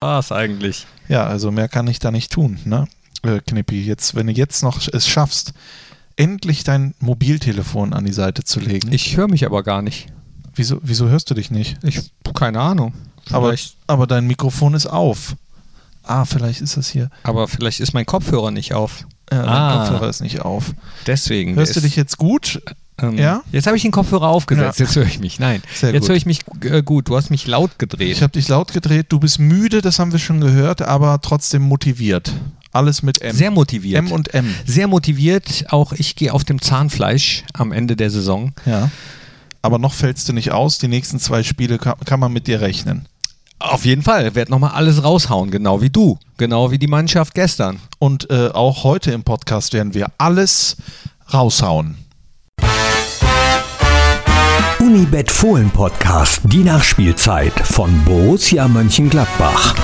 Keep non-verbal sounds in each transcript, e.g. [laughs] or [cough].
Was eigentlich? Ja, also mehr kann ich da nicht tun, ne? Äh, Knippi, jetzt, wenn du jetzt noch es schaffst, endlich dein Mobiltelefon an die Seite zu legen. Ich höre mich aber gar nicht. Wieso, wieso hörst du dich nicht? Ich, keine Ahnung. Aber, Vielleicht, aber dein Mikrofon ist auf. Ah, vielleicht ist das hier. aber vielleicht ist mein Kopfhörer nicht auf. Ja, dein Ah. Kopfhörer ist nicht auf. Deswegen. Hörst du dich jetzt gut? Ähm, ja? Jetzt habe ich den Kopfhörer aufgesetzt. Ja. Jetzt höre ich mich. Nein. Sehr jetzt höre ich mich äh, gut. Du hast mich laut gedreht. Ich habe dich laut gedreht. Du bist müde, das haben wir schon gehört, aber trotzdem motiviert. Alles mit M. Sehr motiviert. M und M. Sehr motiviert. Auch ich gehe auf dem Zahnfleisch am Ende der Saison. Ja. Aber noch fällst du nicht aus. Die nächsten zwei Spiele kann, kann man mit dir rechnen. Auf jeden Fall. Werd nochmal alles raushauen. Genau wie du. Genau wie die Mannschaft gestern. Und äh, auch heute im Podcast werden wir alles raushauen. Unibet Fohlen Podcast, die Nachspielzeit von Borussia Mönchengladbach.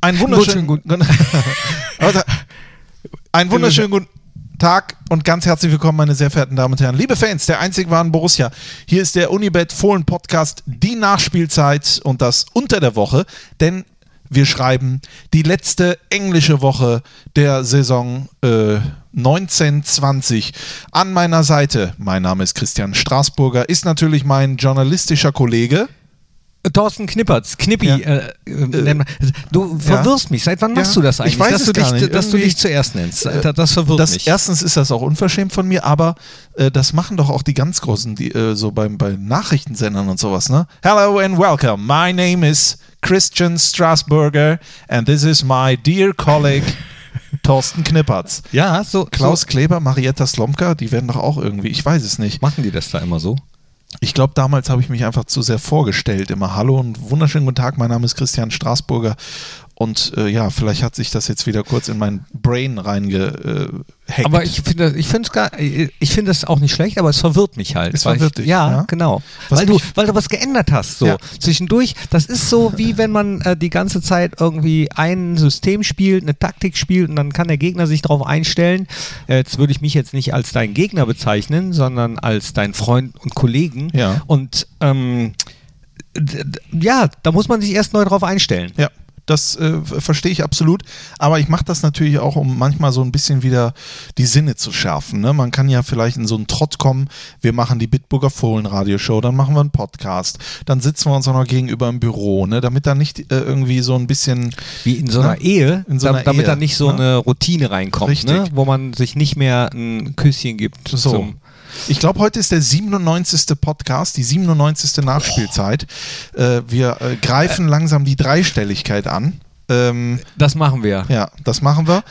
Einen wunderschönen guten. [laughs] Einen wunderschönen guten Tag und ganz herzlich willkommen, meine sehr verehrten Damen und Herren. Liebe Fans der einzig wahren Borussia, hier ist der Unibet Fohlen Podcast, die Nachspielzeit und das unter der Woche, denn wir schreiben die letzte englische Woche der Saison äh, 1920. An meiner Seite, mein Name ist Christian Straßburger, ist natürlich mein journalistischer Kollege. Thorsten Knippertz, Knippi, Ja. äh, äh, mal. du verwirrst mich. Seit wann machst Ja, du das eigentlich? ich weiß dass es du gar dich, nicht. dass du dich zuerst nennst. Äh, Das, das verwirrt das, mich. Erstens ist das auch unverschämt von mir, aber äh, das machen doch auch die ganz Großen, die äh, so beim, bei Nachrichtensendern und sowas, ne? Hello and welcome. My name is Christian Strasburger and this is my dear colleague Thorsten Knippertz. ja, so Klaus So Kleber, Marietta Slomka, die werden doch auch irgendwie, ich weiß es nicht. machen die das da immer so? Ich glaube, damals habe ich mich einfach zu sehr vorgestellt. Immer Hallo und wunderschönen guten Tag, mein Name ist Christian Straßburger. Und äh, ja, vielleicht hat sich das jetzt wieder kurz in mein Brain reingehackt. Aber ich finde, ich finde es gar, ich finde das auch nicht schlecht, aber es verwirrt mich halt. Es verwirrt ich, dich, ja, ja? genau. Was weil du, weil du was geändert hast, so Ja. zwischendurch. Das ist so wie wenn man äh, die ganze Zeit irgendwie ein System spielt, eine Taktik spielt und dann kann der Gegner sich darauf einstellen. Äh, Jetzt würde ich mich jetzt nicht als deinen Gegner bezeichnen, sondern als deinen Freund und Kollegen. Ja. Und ähm, ja, da muss man sich erst neu drauf einstellen. Ja, das äh, verstehe ich absolut. Aber ich mache das natürlich auch, um manchmal so ein bisschen wieder die Sinne zu schärfen. Ne? Man kann ja vielleicht in so einen Trott kommen. Wir machen die Bitburger Fohlen Radioshow, dann machen wir einen Podcast, dann sitzen wir uns auch noch gegenüber im Büro, ne? damit da nicht äh, irgendwie so ein bisschen. Wie in so einer Ne? Ehe, In so einer damit Ehe, da nicht so ne? eine Routine reinkommt, ne? wo man sich nicht mehr ein Küsschen gibt. So. Zum, Ich glaube, heute ist der 97. Podcast, die 97. Nachspielzeit. Äh, wir äh, greifen langsam die Dreistelligkeit an. Ähm, das machen wir. ja, das machen wir.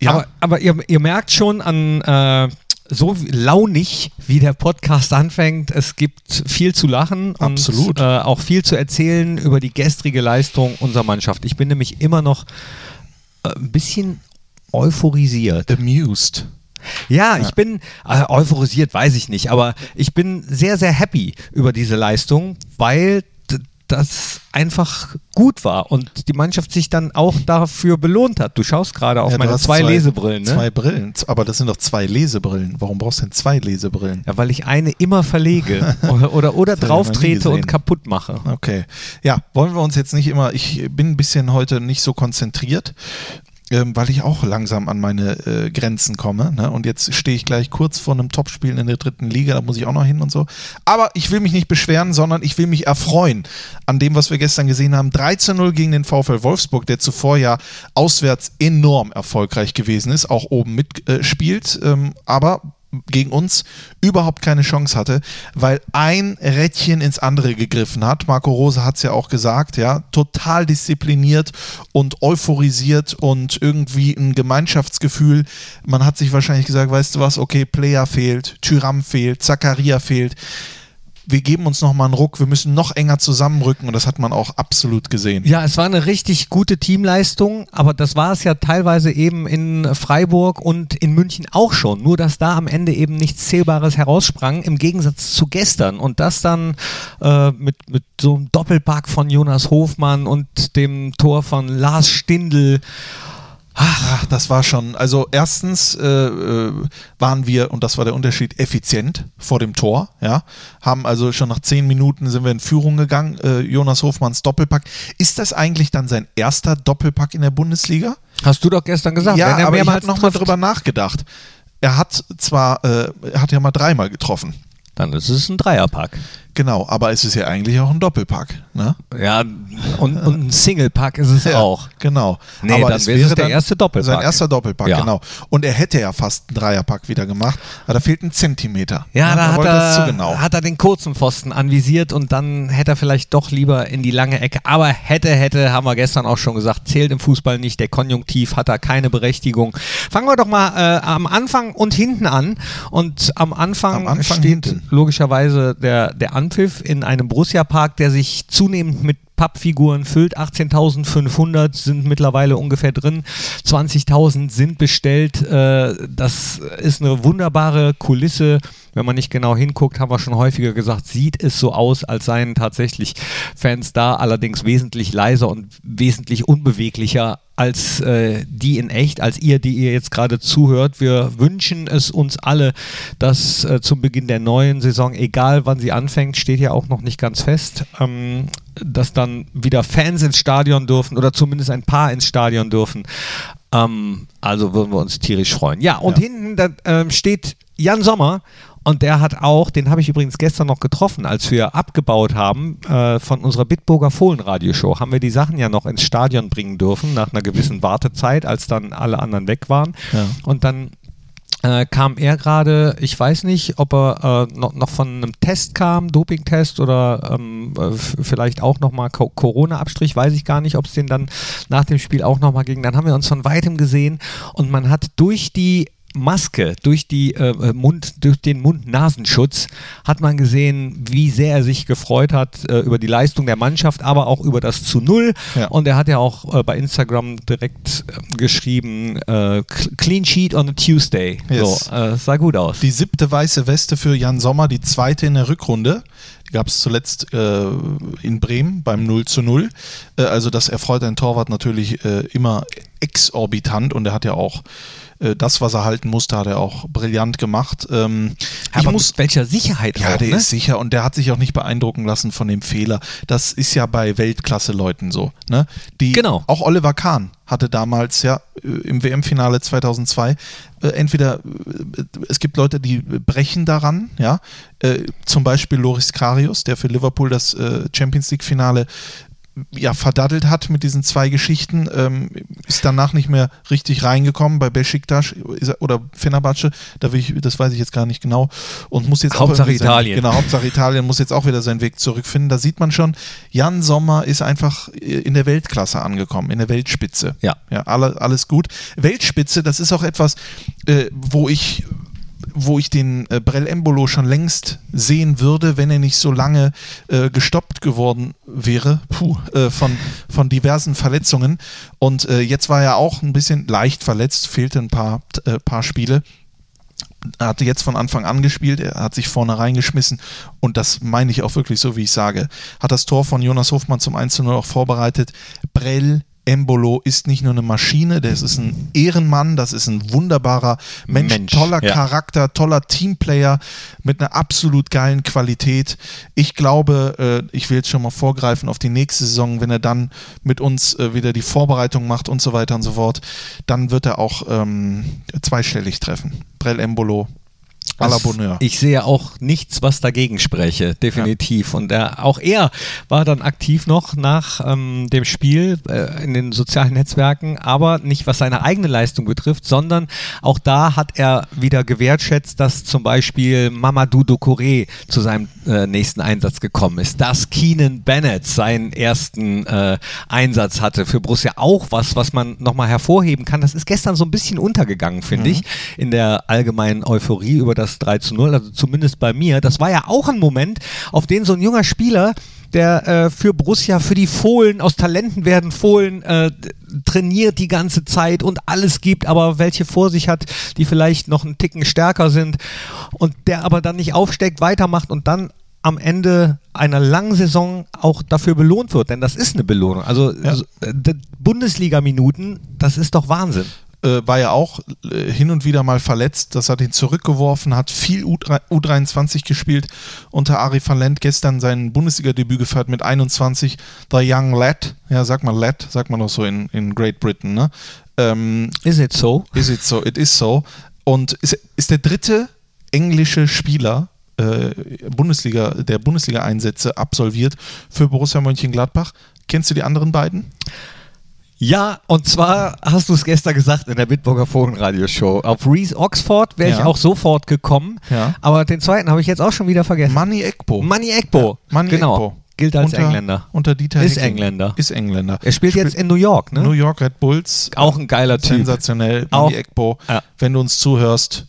Ja, Aber, aber ihr, ihr merkt schon an äh, so launig, wie der Podcast anfängt, es gibt viel zu lachen Absolut. und äh, auch viel zu erzählen über die gestrige Leistung unserer Mannschaft. Ich bin nämlich immer noch äh, ein bisschen euphorisiert. amused. Ja, ich bin äh, euphorisiert, weiß ich nicht, aber ich bin sehr, sehr happy über diese Leistung, weil das einfach gut war und die Mannschaft sich dann auch dafür belohnt hat. Du schaust gerade auf Ja, meine hast zwei, Lesebrillen, ne? Zwei Brillen. Aber das sind doch zwei Lesebrillen. Warum brauchst du denn zwei Lesebrillen? Ja, weil ich eine immer verlege [laughs] oder, oder, oder nie drauftrete und kaputt mache. Okay. Ja, wollen wir uns jetzt nicht immer. Ich bin ein bisschen heute nicht so konzentriert. Ähm, weil ich auch langsam an meine äh, Grenzen komme. Ne? Und jetzt stehe ich gleich kurz vor einem Topspiel in der dritten Liga, da muss ich auch noch hin und so. Aber ich will mich nicht beschweren, sondern ich will mich erfreuen an dem, was wir gestern gesehen haben. 13-0 gegen den VfL Wolfsburg, der zuvor ja auswärts enorm erfolgreich gewesen ist, auch oben mitspielt. ähm, aber gegen uns überhaupt keine Chance hatte, weil ein Rädchen ins andere gegriffen hat. Marco Rose hat es ja auch gesagt, ja, total diszipliniert und euphorisiert und irgendwie ein Gemeinschaftsgefühl. Man hat sich wahrscheinlich gesagt, weißt du was, okay, Player fehlt, Tyram fehlt, Zakaria fehlt. Wir geben uns nochmal einen Ruck, wir müssen noch enger zusammenrücken und das hat man auch absolut gesehen. Ja, es war eine richtig gute Teamleistung, aber das war es ja teilweise eben in Freiburg und in München auch schon. Nur, dass da am Ende eben nichts Zählbares heraussprang, im Gegensatz zu gestern. Und das dann äh, mit, mit so einem Doppelpack von Jonas Hofmann und dem Tor von Lars Stindl. Ach, das war schon. Also erstens äh, äh, waren wir, und das war der Unterschied, effizient vor dem Tor. Ja, haben also schon nach zehn Minuten sind wir in Führung gegangen. Äh, Jonas Hofmanns Doppelpack. Ist das eigentlich dann sein erster Doppelpack in der Bundesliga? Hast du doch gestern gesagt. Ja, er aber ich habe nochmal drüber nachgedacht. Er hat zwar, äh, er hat ja mal dreimal getroffen. Dann ist es ein Dreierpack. Genau, aber es ist ja eigentlich auch ein Doppelpack. Ne? Ja, und, und ein Singlepack ist es auch. Genau. Nee, aber dann es wäre der erste Doppelpack. Sein erster Doppelpack, Ja. genau. Und er hätte ja fast einen Dreierpack wieder gemacht, aber da fehlt ein Zentimeter. Ja, da hat er, genau. hat er den kurzen Pfosten anvisiert und dann hätte er vielleicht doch lieber in die lange Ecke. Aber hätte, hätte, haben wir gestern auch schon gesagt, zählt im Fußball nicht. Der Konjunktiv hat da keine Berechtigung. Fangen wir doch mal äh, am Anfang und hinten an. Und am Anfang, Am Anfang steht hinten. logischerweise der, der Anpfiff in einem Borussia-Park, der sich zunehmend mit Pappfiguren füllt. 18.500 sind mittlerweile ungefähr drin. 20.000 sind bestellt. Äh, das ist eine wunderbare Kulisse. Wenn man nicht genau hinguckt, haben wir schon häufiger gesagt, sieht es so aus, als seien tatsächlich Fans da, allerdings wesentlich leiser und wesentlich unbeweglicher als äh, die in echt, als ihr, die ihr jetzt gerade zuhört. Wir wünschen es uns alle, dass äh, zum Beginn der neuen Saison, egal wann sie anfängt, steht ja auch noch nicht ganz fest, ähm, dass dann wieder Fans ins Stadion dürfen oder zumindest ein paar ins Stadion dürfen. Ähm, also würden wir uns tierisch freuen. Ja, und Ja. hinten da, ähm, steht Jan Sommer und der hat auch, den habe ich übrigens gestern noch getroffen, als wir abgebaut haben äh, von unserer Bitburger Fohlen-Radioshow, haben wir die Sachen ja noch ins Stadion bringen dürfen, nach einer gewissen Wartezeit, als dann alle anderen weg waren. Ja. Und dann äh, kam er gerade, ich weiß nicht, ob er äh, noch, noch von einem Test kam, Dopingtest oder ähm, äh, vielleicht auch nochmal Co Corona-Abstrich, weiß ich gar nicht, ob es den dann nach dem Spiel auch nochmal ging. Dann haben wir uns von weitem gesehen und man hat durch die Maske, durch, die, äh, Mund, durch den Mund-Nasenschutz hat man gesehen, wie sehr er sich gefreut hat äh, über die Leistung der Mannschaft, aber auch über das zu Null. Ja. Und er hat ja auch äh, bei Instagram direkt äh, geschrieben, äh, Clean Sheet on a Tuesday. Yes. So, äh, sah gut aus. Die siebte weiße Weste für Jan Sommer, die zweite in der Rückrunde. Gab es zuletzt äh, in Bremen beim 0 zu 0. Äh, also das erfreut ein Torwart natürlich äh, immer exorbitant und er hat ja auch äh, das, was er halten musste, hat er auch brillant gemacht. Ähm, ich aber muss, mit welcher Sicherheit ja, auch, der ne? ist sicher und der hat sich auch nicht beeindrucken lassen von dem Fehler. Das ist ja bei Weltklasse-Leuten so. Ne? Die, Genau. Auch Oliver Kahn hatte damals ja äh, im WM-Finale 2002 äh, entweder äh, es gibt Leute, die brechen daran, ja, äh, zum Beispiel Loris Karius, der für Liverpool das äh, Champions League-Finale ja, verdaddelt hat mit diesen zwei Geschichten, ähm, ist danach nicht mehr richtig reingekommen bei Besiktas er- oder Fenerbahce, da will ich, das weiß ich jetzt gar nicht genau und muss jetzt auch Hauptsache sein- Italien. Genau, Hauptsache Italien muss jetzt auch wieder seinen Weg zurückfinden. Da sieht man schon, Jan Sommer ist einfach in der Weltklasse angekommen, in der Weltspitze. Ja. Ja, alle, alles gut. Weltspitze, das ist auch etwas, äh, wo ich wo ich den äh, Brell Embolo schon längst sehen würde, wenn er nicht so lange äh, gestoppt geworden wäre puh, äh, von, von diversen Verletzungen. Und äh, jetzt war er auch ein bisschen leicht verletzt, fehlte ein paar, äh, paar Spiele. Er hatte jetzt von Anfang an gespielt, er hat sich vorne reingeschmissen und das meine ich auch wirklich so, wie ich sage. Hat das Tor von Jonas Hofmann zum 1 zu 0 auch vorbereitet. Brell Embolo ist nicht nur eine Maschine, das ist ein Ehrenmann, das ist ein wunderbarer Mensch, Mensch, toller ja. Charakter, toller Teamplayer mit einer absolut geilen Qualität. Ich glaube, äh, ich will jetzt schon mal vorgreifen auf die nächste Saison, wenn er dann mit uns äh, wieder die Vorbereitung macht und so weiter und so fort, dann wird er auch ähm, zweistellig treffen. Brell Embolo, à la Das- Bonheur. Ich sehe auch nichts, was dagegen spreche, definitiv. Und er, auch er war dann aktiv noch nach ähm, dem Spiel äh, in den sozialen Netzwerken, aber nicht was seine eigene Leistung betrifft, sondern auch da hat er wieder gewertschätzt, dass zum Beispiel Mamadou Doucouré zu seinem äh, nächsten Einsatz gekommen ist, dass Keenan Bennett seinen ersten äh, Einsatz hatte für Borussia. Auch was, was man nochmal hervorheben kann. Das ist gestern so ein bisschen untergegangen, finde ich, in der allgemeinen Euphorie über das 3 zu 0, also zumindest bei mir. Das war ja auch ein Moment, auf den so ein junger Spieler der äh, für Borussia, für die Fohlen, aus Talenten werden Fohlen, äh, trainiert die ganze Zeit und alles gibt, aber welche vor sich hat, die vielleicht noch einen Ticken stärker sind und der aber dann nicht aufsteckt, weitermacht und dann am Ende einer langen Saison auch dafür belohnt wird, denn das ist eine Belohnung. Also Ja. äh, Bundesliga-Minuten, das ist doch Wahnsinn. Äh, war ja auch äh, hin und wieder mal verletzt. Das hat ihn zurückgeworfen, hat viel U3, U23 gespielt unter Ari van Lent. Gestern sein Bundesliga-Debüt gefeiert mit 21. The Young Lad, ja, sag mal Lad, sagt man doch so in, in Great Britain, ne? Ähm, Is it so? is it so? It is so. Und ist, ist der dritte englische Spieler äh, Bundesliga, der Bundesliga-Einsätze absolviert für Borussia Mönchengladbach. Kennst du die anderen beiden? Ja, und zwar hast du es gestern gesagt in der Bitburger Forenradioshow. Auf Reese Oxford wäre ich Ja. auch sofort gekommen, Ja. aber den zweiten habe ich jetzt auch schon wieder vergessen. Manny Ekpo. Manny Ekbo. Manny genau. Ekpo. Gilt als unter, Engländer. Unter Dieter Ist Hecking. Engländer. Ist Engländer. Er spielt jetzt in New York, ne? New York Red Bulls. Auch ein geiler Typ. Sensationell. Auch- Manny Ekpo. Ja. Wenn du uns zuhörst,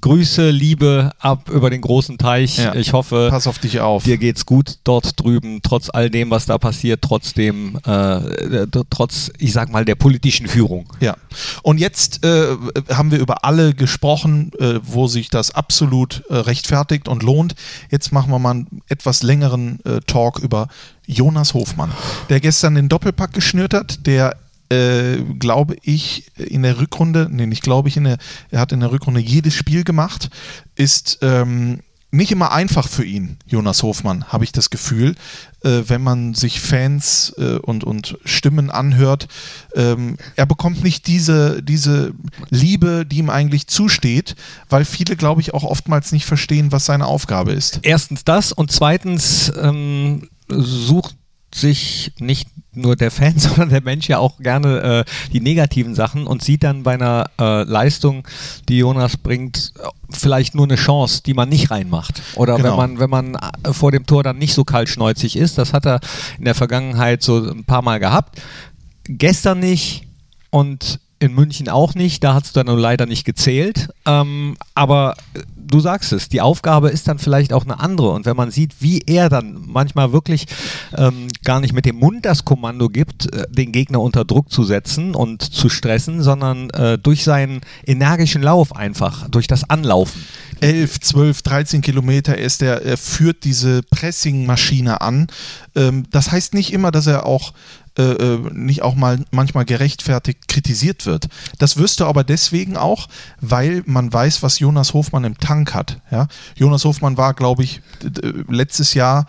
Grüße, Liebe ab über den großen Teich. Ja. Ich hoffe, pass auf dich auf. dir geht's gut dort drüben, trotz all dem, was da passiert, trotzdem, äh, trotz, ich sag mal, der politischen Führung. Ja. Und jetzt äh, haben wir über alle gesprochen, äh, wo sich das absolut äh, rechtfertigt und lohnt. Jetzt machen wir mal einen etwas längeren äh, Talk über Jonas Hofmann, der gestern den Doppelpack geschnürt hat, der äh, glaube ich, in der Rückrunde, nee, nicht glaube ich, in der, er hat in der Rückrunde jedes Spiel gemacht, ist ähm, nicht immer einfach für ihn, Jonas Hofmann, habe ich das Gefühl, äh, wenn man sich Fans äh, und, und Stimmen anhört. Ähm, er bekommt nicht diese, diese Liebe, die ihm eigentlich zusteht, weil viele, glaube ich, auch oftmals nicht verstehen, was seine Aufgabe ist. Erstens das und zweitens ähm, sucht sich nicht nur der Fan, [laughs] sondern der Mensch ja auch gerne äh, die negativen Sachen und sieht dann bei einer äh, Leistung, die Jonas bringt, vielleicht nur eine Chance, die man nicht reinmacht. Oder Genau. wenn man, wenn man äh, vor dem Tor dann nicht so kaltschneuzig ist, das hat er in der Vergangenheit so ein paar Mal gehabt. Gestern nicht und in München auch nicht, da hat es dann leider nicht gezählt. Ähm, aber du sagst es, die Aufgabe ist dann vielleicht auch eine andere. Und wenn man sieht, wie er dann manchmal wirklich ähm, gar nicht mit dem Mund das Kommando gibt, äh, den Gegner unter Druck zu setzen und zu stressen, sondern äh, durch seinen energischen Lauf einfach, durch das Anlaufen. 11, 12, 13 Kilometer ist er, er führt diese Pressing-Maschine an. Ähm, das heißt nicht immer, dass er auch äh, äh, nicht auch mal manchmal gerechtfertigt kritisiert wird. Das wirst du aber deswegen auch, weil man weiß, was Jonas Hofmann im Tank hat. Ja? Jonas Hofmann war, glaube ich, letztes Jahr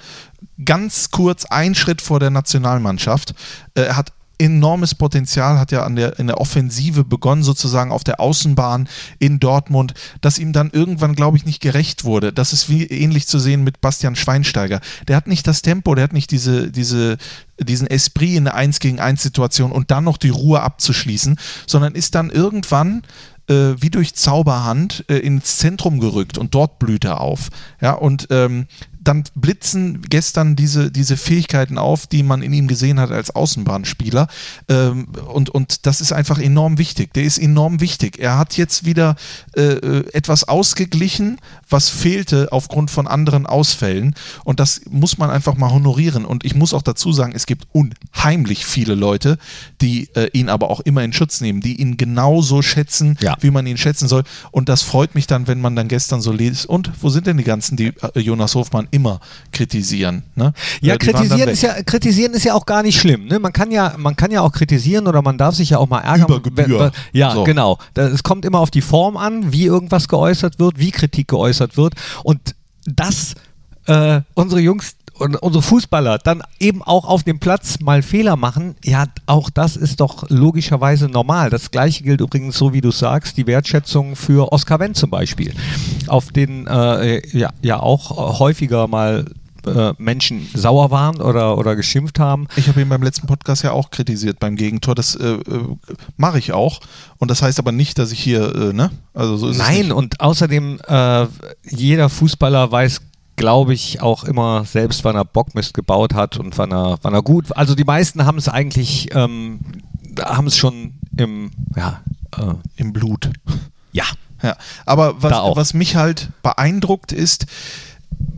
ganz kurz ein Schritt vor der Nationalmannschaft. Äh, Er hat enormes Potenzial, hat ja an der, in der Offensive begonnen, sozusagen auf der Außenbahn in Dortmund, dass ihm dann irgendwann, glaube ich, nicht gerecht wurde. Das ist wie ähnlich zu sehen mit Bastian Schweinsteiger. Der hat nicht das Tempo, der hat nicht diese, diese, diesen Esprit in der 1 gegen 1 Situation und dann noch die Ruhe abzuschließen, sondern ist dann irgendwann äh, wie durch Zauberhand äh, ins Zentrum gerückt und dort blüht er auf. Ja, und ähm, dann blitzen gestern diese, diese Fähigkeiten auf, die man in ihm gesehen hat als Außenbahnspieler. Ähm, und, und das ist einfach enorm wichtig. Der ist enorm wichtig. Er hat jetzt wieder äh, äh, etwas ausgeglichen, was fehlte aufgrund von anderen Ausfällen. Und das muss man einfach mal honorieren. Und ich muss auch dazu sagen, es gibt unheimlich viele Leute, die äh, ihn aber auch immer in Schutz nehmen, die ihn genauso schätzen, Ja. wie man ihn schätzen soll. Und das freut mich dann, wenn man dann gestern so liest. Und wo sind denn die ganzen, die äh, Jonas Hofmann immer kritisieren? Ne? Ja, kritisieren ist ja, kritisieren ist ja auch gar nicht schlimm. Ne? Man, kann ja, man kann ja auch kritisieren oder man darf sich ja auch mal ärgern. Über Gebühr. Ja, So. genau. Es kommt immer auf die Form an, wie irgendwas geäußert wird, wie Kritik geäußert wird. Und dass äh, unsere Jungs und unsere Fußballer dann eben auch auf dem Platz mal Fehler machen, ja, auch das ist doch logischerweise normal. Das gleiche gilt übrigens, so wie du sagst, die Wertschätzung für Oscar Wendt zum Beispiel, auf den äh, ja, ja auch häufiger mal äh, Menschen sauer waren oder, oder geschimpft haben. Ich habe ihn beim letzten Podcast ja auch kritisiert beim Gegentor. Das äh, äh, mache ich auch. Und das heißt aber nicht, dass ich hier, äh, ne? Also so ist es Nein, und außerdem, äh, jeder Fußballer weiß, glaube ich, auch immer selbst, wann er Bockmist gebaut hat und wann er, wann er gut. Also die meisten haben es eigentlich, ähm, haben es schon im, ja, äh, Im Blut. ja. Ja, aber was, was mich halt beeindruckt ist,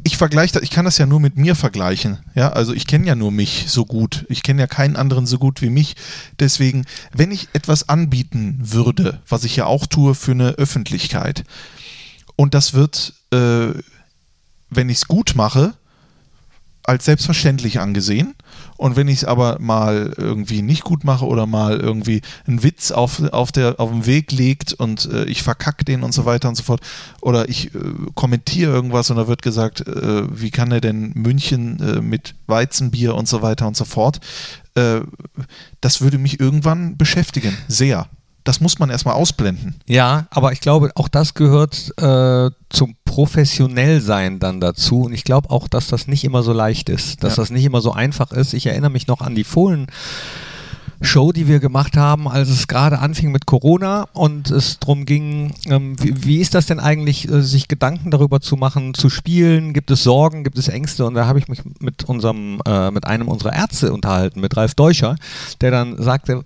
ich vergleiche, ich kann das ja nur mit mir vergleichen. Ja, also ich kenne ja nur mich so gut. Ich kenne ja keinen anderen so gut wie mich. Deswegen, wenn ich etwas anbieten würde, was ich ja auch tue für eine Öffentlichkeit, und das wird, äh, wenn ich es gut mache, als selbstverständlich angesehen. Und wenn ich es aber mal irgendwie nicht gut mache oder mal irgendwie einen Witz auf, auf, der, auf dem Weg legt und äh, ich verkacke den und so weiter und so fort, oder ich äh, kommentiere irgendwas und da wird gesagt, äh, wie kann er denn München äh, mit Weizenbier und so weiter und so fort, äh, das würde mich irgendwann beschäftigen, sehr. Das muss man erstmal ausblenden. Ja, aber ich glaube, auch das gehört äh, zum Professionellsein dann dazu. Und ich glaube auch, dass das nicht immer so leicht ist, dass Ja. das nicht immer so einfach ist. Ich erinnere mich noch an die Fohlen. Show, die wir gemacht haben, als es gerade anfing mit Corona und es darum ging, ähm, wie, wie ist das denn eigentlich, äh, sich Gedanken darüber zu machen, zu spielen? Gibt es Sorgen, gibt es Ängste? Und da habe ich mich mit unserem, äh, mit einem unserer Ärzte unterhalten, mit Ralf Deucher, der dann sagte,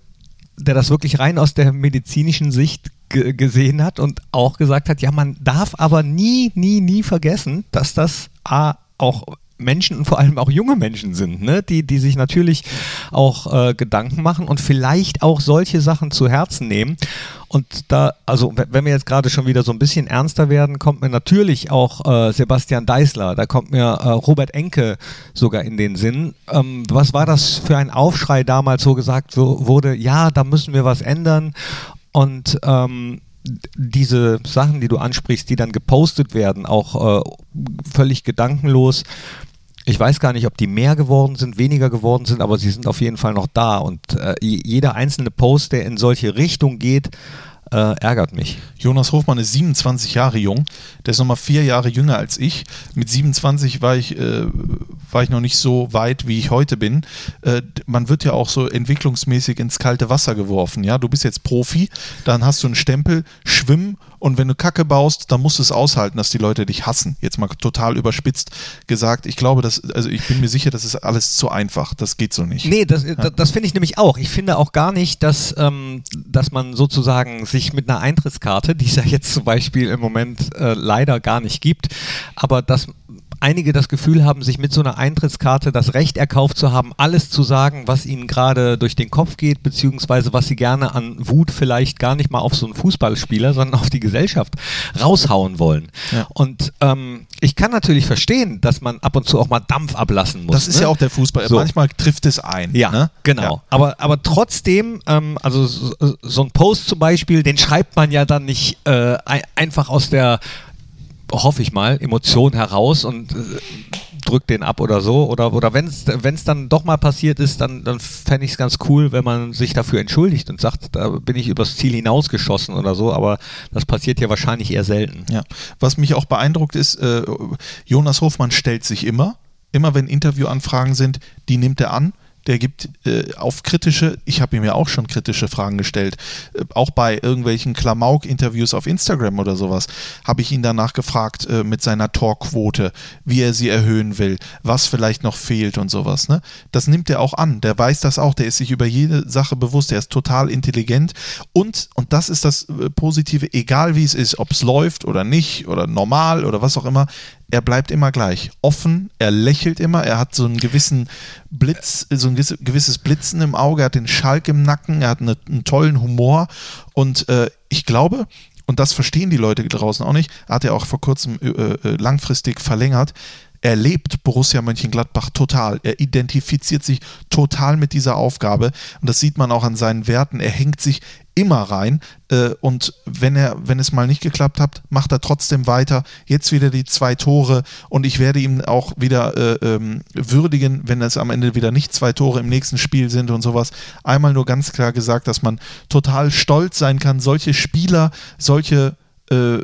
der das wirklich rein aus der medizinischen Sicht ge- gesehen hat und auch gesagt hat, ja, man darf aber nie, nie, nie vergessen, dass das A, auch Menschen und vor allem auch junge Menschen sind, ne? die, die sich natürlich auch äh, Gedanken machen und vielleicht auch solche Sachen zu Herzen nehmen. Und da, also we- wenn wir jetzt gerade schon wieder so ein bisschen ernster werden, kommt mir natürlich auch äh, Sebastian Deißler, da kommt mir äh, Robert Enke sogar in den Sinn. Ähm, was war das für ein Aufschrei damals, wo gesagt so, wurde, ja, da müssen wir was ändern. Und ähm, diese Sachen, die du ansprichst, die dann gepostet werden, auch äh, völlig gedankenlos. Ich weiß gar nicht, ob die mehr geworden sind, weniger geworden sind, aber sie sind auf jeden Fall noch da. Und äh, jeder einzelne Post, der in solche Richtung geht, äh, ärgert mich. Jonas Hofmann ist 27 Jahre jung. Der ist nochmal vier Jahre jünger als ich. Mit 27 war ich, äh, war ich noch nicht so weit, wie ich heute bin. Äh, man wird ja auch so entwicklungsmäßig ins kalte Wasser geworfen. Ja, du bist jetzt Profi, dann hast du einen Stempel, schwimm und wenn du Kacke baust, dann musst du es aushalten, dass die Leute dich hassen. Jetzt mal total überspitzt gesagt. Ich glaube, dass, also ich bin mir sicher, das ist alles zu einfach. Das geht so nicht. Nee, das, das, das finde ich nämlich auch. Ich finde auch gar nicht, dass, ähm, dass man sozusagen sich mit einer Eintrittskarte, die es ja jetzt zum Beispiel im Moment äh, leider gar nicht gibt, aber dass einige das Gefühl haben, sich mit so einer Eintrittskarte das Recht erkauft zu haben, alles zu sagen, was ihnen gerade durch den Kopf geht, beziehungsweise was sie gerne an Wut vielleicht gar nicht mal auf so einen Fußballspieler, sondern auf die Gesellschaft raushauen wollen. Ja. Und ähm, ich kann natürlich verstehen, dass man ab und zu auch mal Dampf ablassen muss. Das ist ne? ja auch der Fußball. So. Manchmal trifft es ein. Ja, ne? genau. Ja. Aber, aber trotzdem, ähm, also so, so ein Post zum Beispiel, den schreibt man ja dann nicht äh, ein, einfach aus der, hoffe ich mal, Emotion heraus und äh, drückt den ab oder so. Oder, oder wenn es dann doch mal passiert ist, dann, dann fände ich es ganz cool, wenn man sich dafür entschuldigt und sagt, da bin ich übers Ziel hinausgeschossen oder so. Aber das passiert ja wahrscheinlich eher selten. Ja, was mich auch beeindruckt ist, äh, Jonas Hofmann stellt sich immer, immer wenn Interviewanfragen sind, die nimmt er an. Der gibt äh, auf kritische, ich habe ihm ja auch schon kritische Fragen gestellt, äh, auch bei irgendwelchen Klamauk-Interviews auf Instagram oder sowas, habe ich ihn danach gefragt äh, mit seiner Talkquote, wie er sie erhöhen will, was vielleicht noch fehlt und sowas. Ne? Das nimmt er auch an, der weiß das auch, der ist sich über jede Sache bewusst, der ist total intelligent und, und das ist das äh, Positive, egal wie es ist, ob es läuft oder nicht oder normal oder was auch immer, er bleibt immer gleich. Offen, er lächelt immer, er hat so einen gewissen Blitz, so ein gewisse- gewisses Blitzen im Auge, er hat den Schalk im Nacken, er hat eine, einen tollen Humor und äh, ich glaube, und das verstehen die Leute draußen auch nicht, er hat ja auch vor kurzem äh, äh, langfristig verlängert, er lebt Borussia Mönchengladbach total. Er identifiziert sich total mit dieser Aufgabe. Und das sieht man auch an seinen Werten. Er hängt sich immer rein. Äh, und wenn er, wenn es mal nicht geklappt hat, macht er trotzdem weiter. Jetzt wieder die zwei Tore. Und ich werde ihm auch wieder äh, ähm, würdigen, wenn es am Ende wieder nicht zwei Tore im nächsten Spiel sind und sowas. Einmal nur ganz klar gesagt, dass man total stolz sein kann, solche Spieler, solche, äh,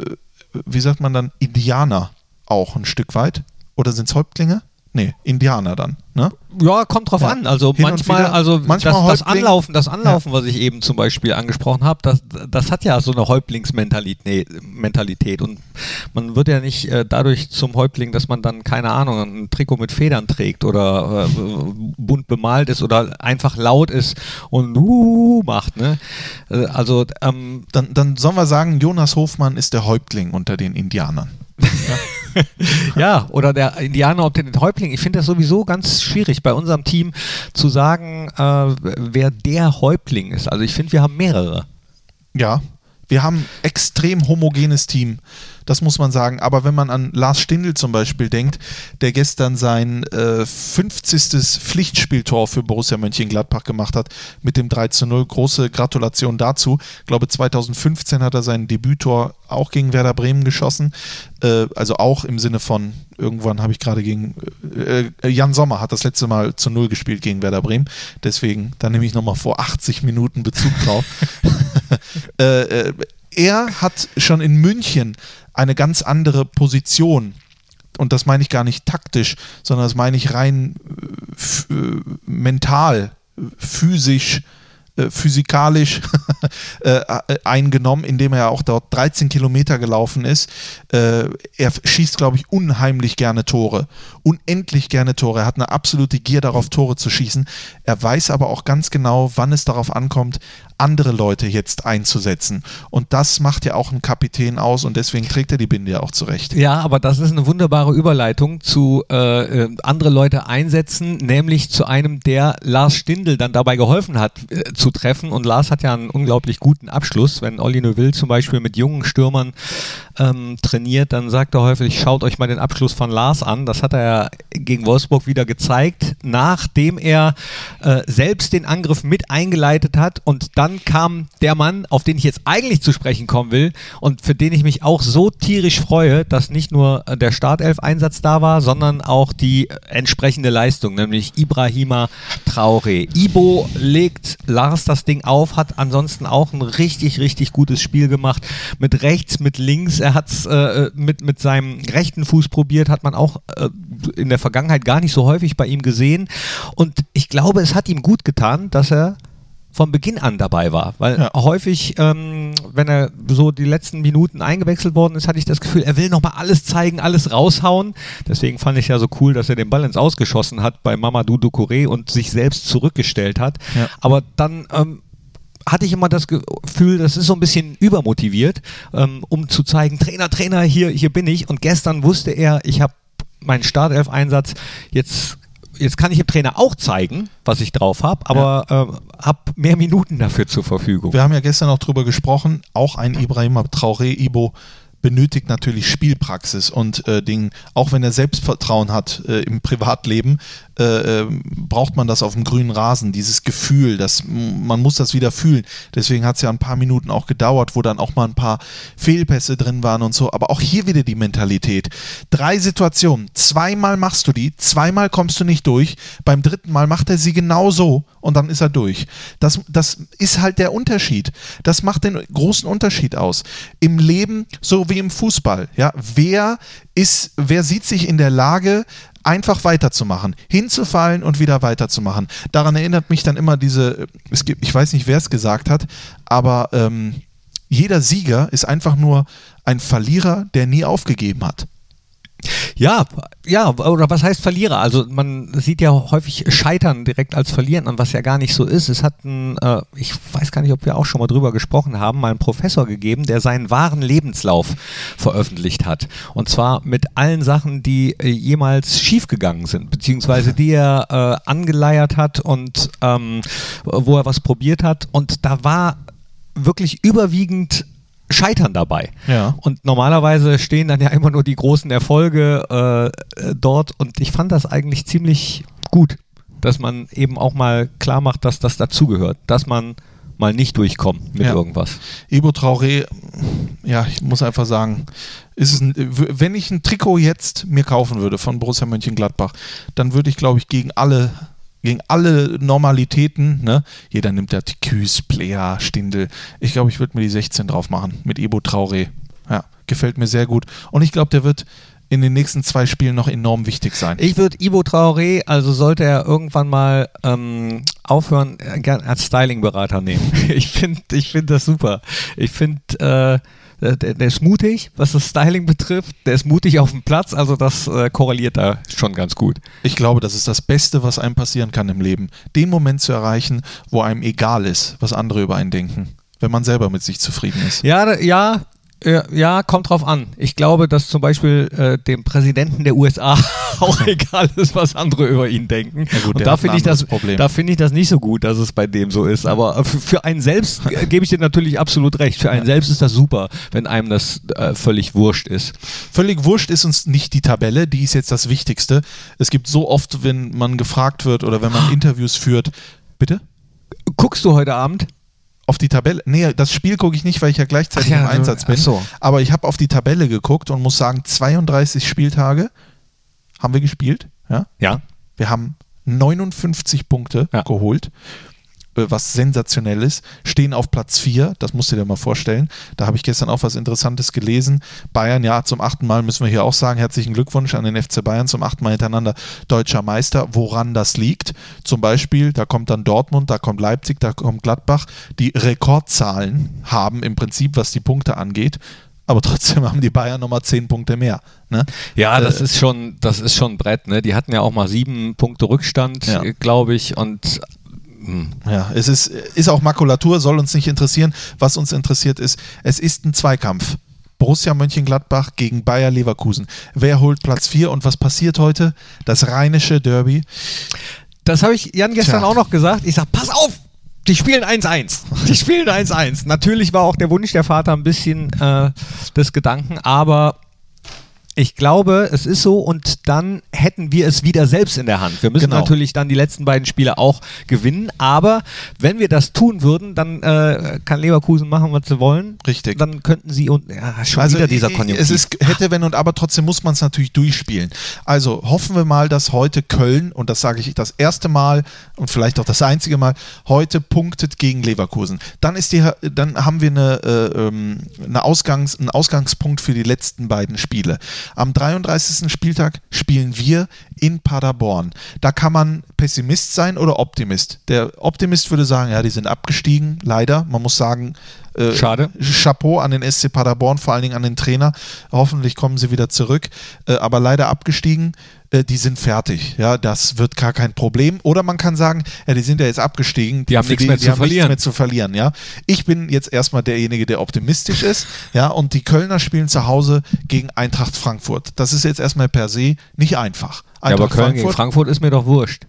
wie sagt man dann, Indianer auch ein Stück weit. Oder sind es Häuptlinge? Nee, Indianer dann. Ne? Ja, kommt drauf Ja. an. Also Hin manchmal, wieder- also manchmal das, das Anlaufen, das Anlaufen, was ich eben zum Beispiel angesprochen habe, das, das hat ja so eine Häuptlingsmentalität Mentalität. und man wird ja nicht äh, dadurch zum Häuptling, dass man dann keine Ahnung ein Trikot mit Federn trägt oder äh, bunt bemalt ist oder einfach laut ist und uh, macht. Ne? Äh, Also ähm, Dann, dann sollen wir sagen, Jonas Hofmann ist der Häuptling unter den Indianern. Ja, [laughs] [laughs] oder der Indianer ob den Häuptling. Ich finde das sowieso ganz schwierig bei unserem Team zu sagen, äh, wer der Häuptling ist. Also ich finde, wir haben mehrere. Ja, Wir haben extrem homogenes Team. Das muss man sagen. Aber wenn man an Lars Stindl zum Beispiel denkt, der gestern sein äh, 50. Pflichtspieltor für Borussia Mönchengladbach gemacht hat mit dem 3 zu 0. Große Gratulation dazu. Ich glaube, 2015 hat er sein Debüttor auch gegen Werder Bremen geschossen. Äh, also auch im Sinne von, irgendwann habe ich gerade gegen äh, äh Jan Sommer hat das letzte Mal zu Null gespielt gegen Werder Bremen. Deswegen, da nehme ich nochmal vor 80 Minuten Bezug drauf. [laughs] äh, äh, er hat schon in München eine ganz andere Position. Und das meine ich gar nicht taktisch, sondern das meine ich rein äh, mental, physisch äh, physikalisch [laughs] äh, äh, eingenommen, indem er auch dort 13 Kilometer gelaufen ist. Äh, er schießt, glaube ich, unheimlich gerne Tore. Unendlich gerne Tore. Er hat eine absolute Gier darauf, Tore zu schießen. Er weiß aber auch ganz genau, wann es darauf ankommt, andere Leute jetzt einzusetzen. Und das macht ja auch ein Kapitän aus und deswegen trägt er die Binde ja auch zurecht. Ja, aber das ist eine wunderbare Überleitung zu äh, äh, andere Leute einsetzen, nämlich zu einem, der Lars Stindl dann dabei geholfen hat äh, zu treffen. Und Lars hat ja einen unglaublich guten Abschluss. Wenn Olli Neuville zum Beispiel mit jungen Stürmern ähm, trainiert, dann sagt er häufig, schaut euch mal den Abschluss von Lars an. Das hat er ja gegen Wolfsburg wieder gezeigt, nachdem er äh, selbst den Angriff mit eingeleitet hat und dann kam der Mann, auf den ich jetzt eigentlich zu sprechen kommen will und für den ich mich auch so tierisch freue, dass nicht nur der Startelf-Einsatz da war, sondern auch die entsprechende Leistung, nämlich Ibrahima Traore. Ibo legt Lars das Ding auf, hat ansonsten auch ein richtig, richtig gutes Spiel gemacht. Mit rechts, mit links. Er hat es äh, mit, mit seinem rechten Fuß probiert, hat man auch äh, in der Vergangenheit gar nicht so häufig bei ihm gesehen. Und ich glaube, es hat ihm gut getan, dass er von Beginn an dabei war. Weil ja. häufig, ähm, wenn er so die letzten Minuten eingewechselt worden ist, hatte ich das Gefühl, er will nochmal alles zeigen, alles raushauen. Deswegen fand ich ja so cool, dass er den Ball ins Ausgeschossen hat bei Mamadou Ducouré und sich selbst zurückgestellt hat. Ja. Aber dann ähm, hatte ich immer das Gefühl, das ist so ein bisschen übermotiviert, ähm, um zu zeigen, Trainer, Trainer, hier, hier bin ich. Und gestern wusste er, ich habe meinen Startelf-Einsatz, jetzt jetzt kann ich dem Trainer auch zeigen, was ich drauf habe, aber ja. äh, habe mehr Minuten dafür zur Verfügung. Wir haben ja gestern auch drüber gesprochen, auch ein Ibrahim Traoré Ibo benötigt natürlich Spielpraxis und äh, den, auch wenn er Selbstvertrauen hat äh, im Privatleben, äh, ähm, braucht man das auf dem grünen Rasen, dieses Gefühl, dass man muss das wieder fühlen. Deswegen hat es ja ein paar Minuten auch gedauert, wo dann auch mal ein paar Fehlpässe drin waren und so. Aber auch hier wieder die Mentalität. Drei Situationen, zweimal machst du die, zweimal kommst du nicht durch, beim dritten Mal macht er sie genau so und dann ist er durch. Das, das ist halt der Unterschied. Das macht den großen Unterschied aus. Im Leben so wie im Fußball. Ja, wer ist, wer sieht sich in der Lage, einfach weiterzumachen, hinzufallen und wieder weiterzumachen. Daran erinnert mich dann immer diese, es gibt, ich weiß nicht, wer es gesagt hat, aber ähm, jeder Sieger ist einfach nur ein Verlierer, der nie aufgegeben hat. Ja, ja, oder was heißt Verlierer? Also man sieht ja häufig Scheitern direkt als Verlieren an, was ja gar nicht so ist. Es hat ein, äh, ich weiß gar nicht, ob wir auch schon mal drüber gesprochen haben, mal einen Professor gegeben, der seinen wahren Lebenslauf veröffentlicht hat. Und zwar mit allen Sachen, die äh, jemals schiefgegangen sind, beziehungsweise die er äh, angeleiert hat und ähm, wo er was probiert hat. Und da war wirklich überwiegend Scheitern dabei. Ja. Und normalerweise stehen dann ja immer nur die großen Erfolge äh, dort und ich fand das eigentlich ziemlich gut, dass man eben auch mal klar macht, dass das dazugehört, dass man mal nicht durchkommt mit ja. irgendwas. Ibo Traoré, ja, ich muss einfach sagen, ist es ein, wenn ich ein Trikot jetzt mir kaufen würde von Borussia Mönchengladbach, dann würde ich, glaube ich, gegen alle gegen alle Normalitäten. Ne? Jeder nimmt ja Küs, Player, Stindel. Ich glaube, ich würde mir die 16 drauf machen mit Ebo Traoré. Ja, gefällt mir sehr gut. Und ich glaube, der wird in den nächsten zwei Spielen noch enorm wichtig sein. Ich würde Ibo Traoré, also sollte er irgendwann mal ähm, aufhören, äh, gern als Styling-Berater nehmen. [laughs] ich finde ich find das super. Ich finde, äh, der, der, ist mutig, was das Styling betrifft. Der ist mutig auf dem Platz, also das äh, korreliert da schon ganz gut. Ich glaube, das ist das Beste, was einem passieren kann im Leben. Den Moment zu erreichen, wo einem egal ist, was andere über einen denken. Wenn man selber mit sich zufrieden ist. Ja, ja, Ja, ja, kommt drauf an. Ich glaube, dass zum Beispiel äh, dem Präsidenten der USA [laughs] auch [laughs] egal ist, was andere über ihn denken. Ja gut, Und da finde ich das, da finde ich das nicht so gut, dass es bei dem so ist. Aber äh, für, für einen selbst äh, [laughs] gebe ich dir natürlich absolut recht. Für einen selbst ist das super, wenn einem das äh, völlig wurscht ist. Völlig wurscht ist uns nicht die Tabelle, die ist jetzt das Wichtigste. Es gibt so oft, wenn man gefragt wird oder wenn man Interviews führt, bitte? Guckst du heute Abend? Auf die Tabelle. Nee, das Spiel gucke ich nicht, weil ich ja gleichzeitig ja, im Einsatz bin. so. Aber ich habe auf die Tabelle geguckt und muss sagen, 32 Spieltage haben wir gespielt. Ja? Ja. Wir haben 59 Punkte Ja. geholt, was sensationell ist. Stehen auf Platz 4, das musst du dir mal vorstellen. Da habe ich gestern auch was Interessantes gelesen. Bayern, ja, zum achten Mal müssen wir hier auch sagen, herzlichen Glückwunsch an den FC Bayern zum achten Mal hintereinander deutscher Meister. Woran das liegt? Zum Beispiel, da kommt dann Dortmund, da kommt Leipzig, da kommt Gladbach, die Rekordzahlen haben im Prinzip, was die Punkte angeht. Aber trotzdem haben die Bayern nochmal 10 Punkte mehr. Ne? Ja, das Äh, ist schon, das ist schon ein Brett, ne? Die hatten ja auch mal sieben Punkte Rückstand, Ja. äh, glaube ich, und Ja, es ist, ist auch Makulatur, soll uns nicht interessieren. Was uns interessiert ist, es ist ein Zweikampf. Borussia Mönchengladbach gegen Bayer Leverkusen. Wer holt Platz 4 und was passiert heute? Das rheinische Derby. Das habe ich Jan gestern Tja. auch noch gesagt. Ich sage, pass auf! Die spielen 1-1. Die spielen 1-1. Natürlich war auch der Wunsch der Vater ein bisschen äh, des Gedanken, aber ich glaube, es ist so und dann hätten wir es wieder selbst in der Hand. Wir müssen Genau. natürlich dann die letzten beiden Spiele auch gewinnen, aber wenn wir das tun würden, dann äh, kann Leverkusen machen, was sie wollen. Richtig. Dann könnten sie und ja, schon Also wieder dieser Konjunktiv. es ist hätte wenn und aber trotzdem muss man es natürlich durchspielen. Also hoffen wir mal, dass heute Köln und das sage ich das erste Mal und vielleicht auch das einzige Mal heute punktet gegen Leverkusen. Dann ist die dann haben wir eine, äh, ähm, eine Ausgangs, einen Ausgangspunkt für die letzten beiden Spiele. Am 33. Spieltag spielen wir in Paderborn. Da kann man Pessimist sein oder Optimist. Der Optimist würde sagen, ja, die sind abgestiegen, leider. Man muss sagen, äh, Schade. Chapeau an den SC Paderborn, vor allen Dingen an den Trainer. Hoffentlich kommen sie wieder zurück. Äh, aber leider abgestiegen. Äh, die sind fertig. Ja, das wird gar kein Problem. Oder man kann sagen, ja, die sind ja jetzt abgestiegen. Die haben nichts mehr zu haben verlieren. Nichts mehr zu verlieren. Ja, ich bin jetzt erstmal derjenige, der optimistisch ist. Ja, und die Kölner spielen zu Hause gegen Eintracht Frankfurt. Das ist jetzt erstmal per se nicht einfach. ja, aber Eintracht Köln gegen Frankfurt ist mir doch wurscht.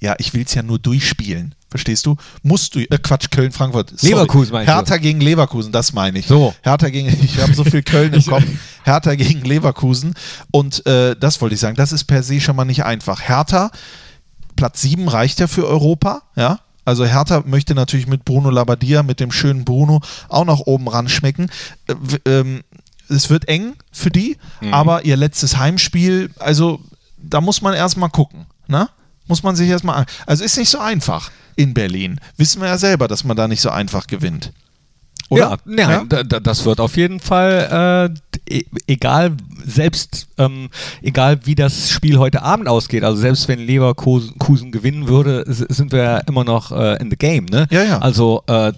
ja, ich will es ja nur durchspielen. Verstehst du? Musst du, äh, Quatsch, Köln, Frankfurt. Sorry. Leverkusen meinst du? Hertha gegen Leverkusen, das meine ich. So. Hertha gegen, [laughs] ich habe so viel Köln im [laughs] Kopf. Hertha gegen Leverkusen. Und äh, das wollte ich sagen, das ist per se schon mal nicht einfach. Hertha, Platz 7 reicht ja für Europa, ja. Also Hertha möchte natürlich mit Bruno Labbadia, mit dem schönen Bruno, auch noch oben ran schmecken. Äh, ähm, es wird eng für die, Mhm. aber ihr letztes Heimspiel, also da muss man erstmal gucken, ne? Muss man sich erstmal an. Also ist nicht so einfach in Berlin. Wissen wir ja selber, dass man da nicht so einfach gewinnt. Oder? Ja, da- das wird auf jeden Fall, äh, e- egal, selbst, ähm, egal wie das Spiel heute Abend ausgeht, also selbst wenn Leverkusen gewinnen würde, sind wir ja immer noch äh, in the game, ne? Ja, ja. Also äh,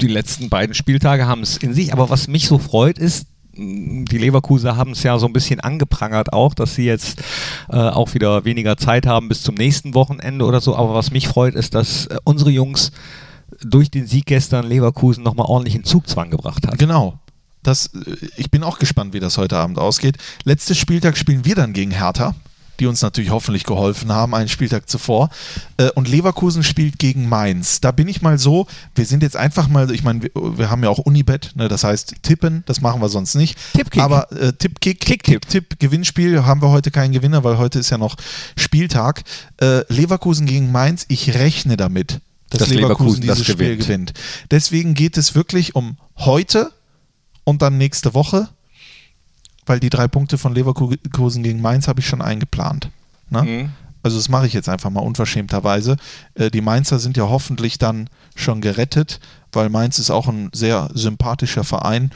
die letzten beiden Spieltage haben es in sich, aber was mich so freut, ist, die Leverkusener haben es ja so ein bisschen angeprangert auch, dass sie jetzt äh, auch wieder weniger Zeit haben bis zum nächsten Wochenende oder so. Aber was mich freut, ist, dass äh, unsere Jungs durch den Sieg gestern Leverkusen nochmal ordentlich in Zugzwang gebracht hat. Genau. Das, äh, ich bin auch gespannt, wie das heute Abend ausgeht. Letztes Spieltag spielen wir dann gegen Hertha, die uns natürlich hoffentlich geholfen haben, einen Spieltag zuvor. Äh, Und Leverkusen spielt gegen Mainz. Da bin ich mal so, wir sind jetzt einfach mal, ich meine, wir, wir haben ja auch Unibet, ne, das heißt tippen, das machen wir sonst nicht. Tippkick. Aber äh, Tippkick, Kicktipp. Tipp, Gewinnspiel haben wir heute keinen Gewinner, weil heute ist ja noch Spieltag. Äh, Leverkusen gegen Mainz, ich rechne damit, dass, Dass Leverkusen, Leverkusen das dieses Spiel gewinnt. gewinnt. Deswegen geht es wirklich um heute und dann nächste Woche, weil die drei Punkte von Leverkusen gegen Mainz habe ich schon eingeplant. Ne? Mhm. Also das mache ich jetzt einfach mal unverschämterweise. Äh, die Mainzer sind ja hoffentlich dann schon gerettet, weil Mainz ist auch ein sehr sympathischer Verein.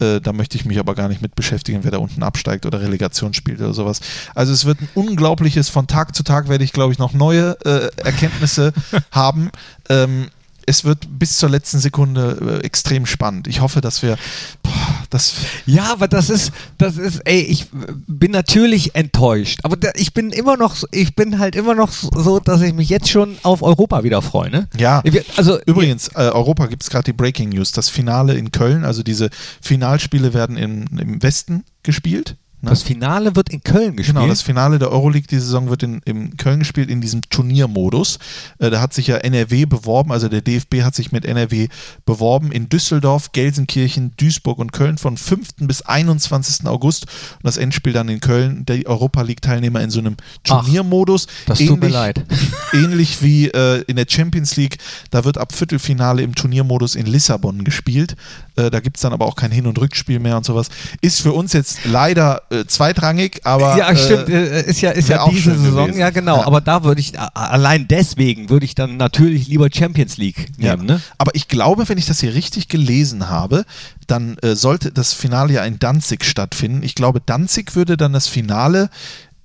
Äh, da möchte ich mich aber gar nicht mit beschäftigen, wer da unten absteigt oder Relegation spielt oder sowas. Also es wird ein unglaubliches, von Tag zu Tag werde ich, glaube ich, noch neue äh, Erkenntnisse [laughs] haben. Ähm, es wird bis zur letzten Sekunde äh, extrem spannend. Ich hoffe, dass wir, boah, Das, Ja, aber das ist, das ist, ey, ich bin natürlich enttäuscht. Aber da, ich bin immer noch, ich bin halt immer noch so, dass ich mich jetzt schon auf Europa wieder freue, ne? Ja. Also, Übrigens, äh, Europa gibt es gerade die Breaking News. Das Finale in Köln, also diese Finalspiele werden im, im Westen gespielt. Ne? das Finale wird in Köln gespielt. Genau, das Finale der Euroleague die Saison wird in, in Köln gespielt, in diesem Turniermodus. Äh, da hat sich ja NRW beworben, also der DFB hat sich mit NRW beworben in Düsseldorf, Gelsenkirchen, Duisburg und Köln von 5. bis 21. August. Und das Endspiel dann in Köln, der Europa League-Teilnehmer in so einem Ach, Turniermodus. das tut mir leid. [laughs] ähnlich wie äh, in der Champions League, da wird ab Viertelfinale im Turniermodus in Lissabon gespielt. Äh, da gibt es dann aber auch kein Hin- und Rückspiel mehr und sowas. Ist für uns jetzt leider äh, zweitrangig, aber. ja, stimmt, Äh, äh, ist ja, ist ja auch diese Saison, gewesen. ja genau. Ja. Aber da würde ich, allein deswegen würde ich dann natürlich lieber Champions League ja. nehmen, ne? Aber ich glaube, wenn ich das hier richtig gelesen habe, dann äh, sollte das Finale ja in Danzig stattfinden. Ich glaube, Danzig würde dann das Finale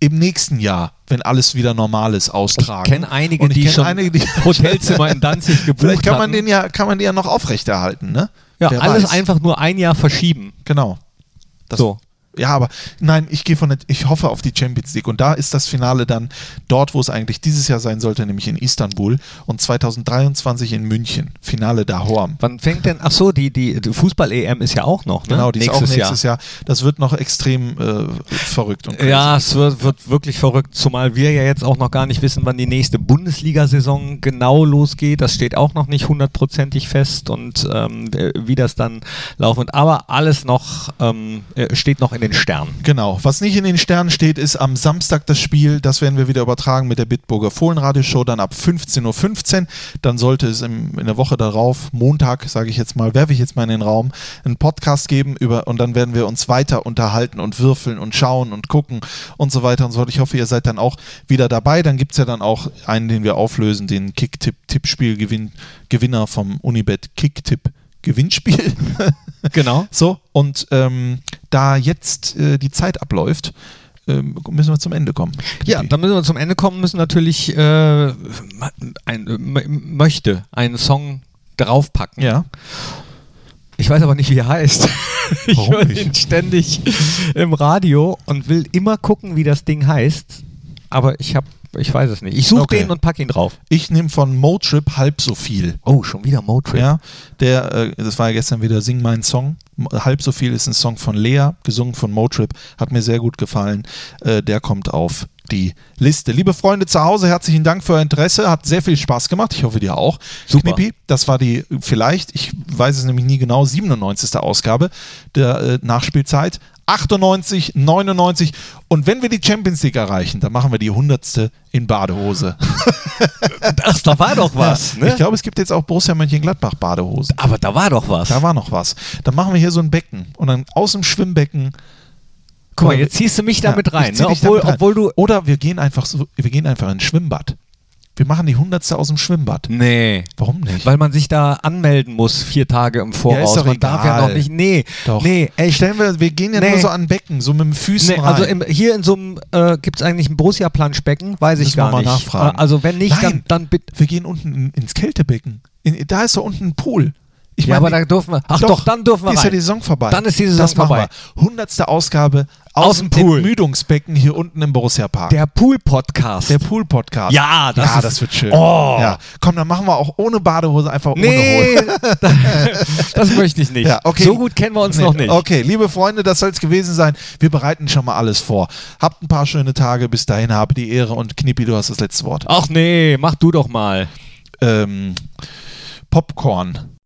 im nächsten Jahr, wenn alles wieder normal ist, austragen. Ich kenne einige, die kenn schon einige, die [laughs] Hotelzimmer in Danzig gebucht Vielleicht kann man hatten. den ja, kann man den ja noch aufrechterhalten, ne? Ja, Wer alles weiß. einfach nur ein Jahr verschieben. Genau. Das, so. Ja, aber nein, ich gehe von der, ich hoffe auf die Champions League und da ist das Finale dann dort, wo es eigentlich dieses Jahr sein sollte, nämlich in Istanbul und 2023 in München. Finale Dahorm. Wann fängt denn, ach so, die, die, die Fußball-EM ist ja auch noch, ne? Genau, die ist auch nächstes Jahr. Das wird noch extrem äh, verrückt und crazy. Ja, es wird, wird wirklich verrückt, zumal wir ja jetzt auch noch gar nicht wissen, wann die nächste Bundesliga-Saison genau losgeht. Das steht auch noch nicht hundertprozentig fest und ähm, wie das dann laufen wird. Aber alles noch ähm, äh, steht noch in den Sternen. Genau. Was nicht in den Sternen steht, ist am Samstag das Spiel. Das werden wir wieder übertragen mit der Bitburger Fohlenradioshow, dann ab 15.15 Uhr. Dann sollte es im, in der Woche darauf, Montag, sage ich jetzt mal, werfe ich jetzt mal in den Raum, einen Podcast geben über und dann werden wir uns weiter unterhalten und würfeln und schauen und gucken und so weiter und so fort. Ich hoffe, ihr seid dann auch wieder dabei. Dann gibt es ja dann auch einen, den wir auflösen, den Kick-Tipp-Tippspiel-Gewinner vom Unibet Kick-Tipp-Gewinnspiel. [laughs] Genau. So, und ähm, da jetzt äh, die Zeit abläuft, ähm, müssen wir zum Ende kommen. Ja, dann müssen wir zum Ende kommen, müssen natürlich äh, ein, m- möchte einen Song draufpacken. ja. Ich weiß aber nicht, wie er heißt. [laughs] Ich höre ihn ständig im Radio und will immer gucken, wie das Ding heißt. Aber ich habe, ich weiß es nicht. Ich suche Okay. den und pack ihn drauf. Ich nehme von Motrip halb so viel. Oh, schon wieder Motrip. Ja, der, äh, das war ja gestern wieder Sing mein Song. Halb so viel ist ein Song von Lea, gesungen von Motrip. Hat mir sehr gut gefallen. Äh, der kommt auf die Liste. Liebe Freunde zu Hause, herzlichen Dank für euer Interesse. Hat sehr viel Spaß gemacht. Ich hoffe, dir auch. Super. Knippi, das war die vielleicht, ich weiß es nämlich nie genau, 97. Ausgabe der äh, Nachspielzeit. 98, 99 und wenn wir die Champions League erreichen, dann machen wir die 100. in Badehose. [laughs] Ach, da war doch was. Ich Ne? glaube, es gibt jetzt auch Borussia Mönchengladbach Badehose. Aber da war doch was. Da war noch was. Dann machen wir hier so ein Becken und dann aus dem Schwimmbecken. Guck mal, jetzt ziehst du mich da Ja, rein. ich Ne? Obwohl, damit rein. obwohl du. Oder wir gehen einfach so, wir gehen einfach ins Schwimmbad. Wir machen die Hundertste aus dem Schwimmbad. Nee. Warum nicht? Weil man sich da anmelden muss, vier Tage im Voraus. doch man darf ja egal. noch nicht. Nee, Doch. nee, echt. Stellen wir, wir gehen ja Nee. nur so an Becken, so mit dem Füßen Nee, rein. also im, hier in so einem äh, gibt es eigentlich ein Borussia-Planschbecken, weiß ich Müssen wir gar mal nicht. nachfragen. Äh, Also wenn nicht, dann, Nein. dann bitte. wir gehen unten in, ins Kältebecken. In, da ist doch unten ein Pool. Ich Ja, meine, aber da dürfen wir. Ach doch, dann dürfen wir Ist rein. ja die Saison vorbei. Dann ist die Saison das vorbei. Wir. Hundertste Ausgabe aus, dem Pool. Entmüdungsbecken hier unten im Borussia Park. Der Pool-Podcast. Der Pool-Podcast. Ja, das ja, ist- das wird schön. Oh. Ja. Komm, dann machen wir auch ohne Badehose, einfach ohne nee, Hose. [laughs] das möchte ich nicht. Ja, okay. So gut kennen wir uns Nee, noch nicht. Okay, liebe Freunde, das soll es gewesen sein. Wir bereiten schon mal alles vor. Habt ein paar schöne Tage. Bis dahin, habe die Ehre. Und Knippi, du hast das letzte Wort. Ach nee, mach du doch mal. Ähm, Popcorn.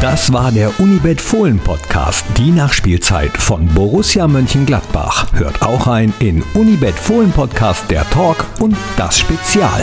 Das war der Unibet Fohlen Podcast, die Nachspielzeit von Borussia Mönchengladbach. Hört auch ein in Unibet Fohlen Podcast der Talk und das Spezial.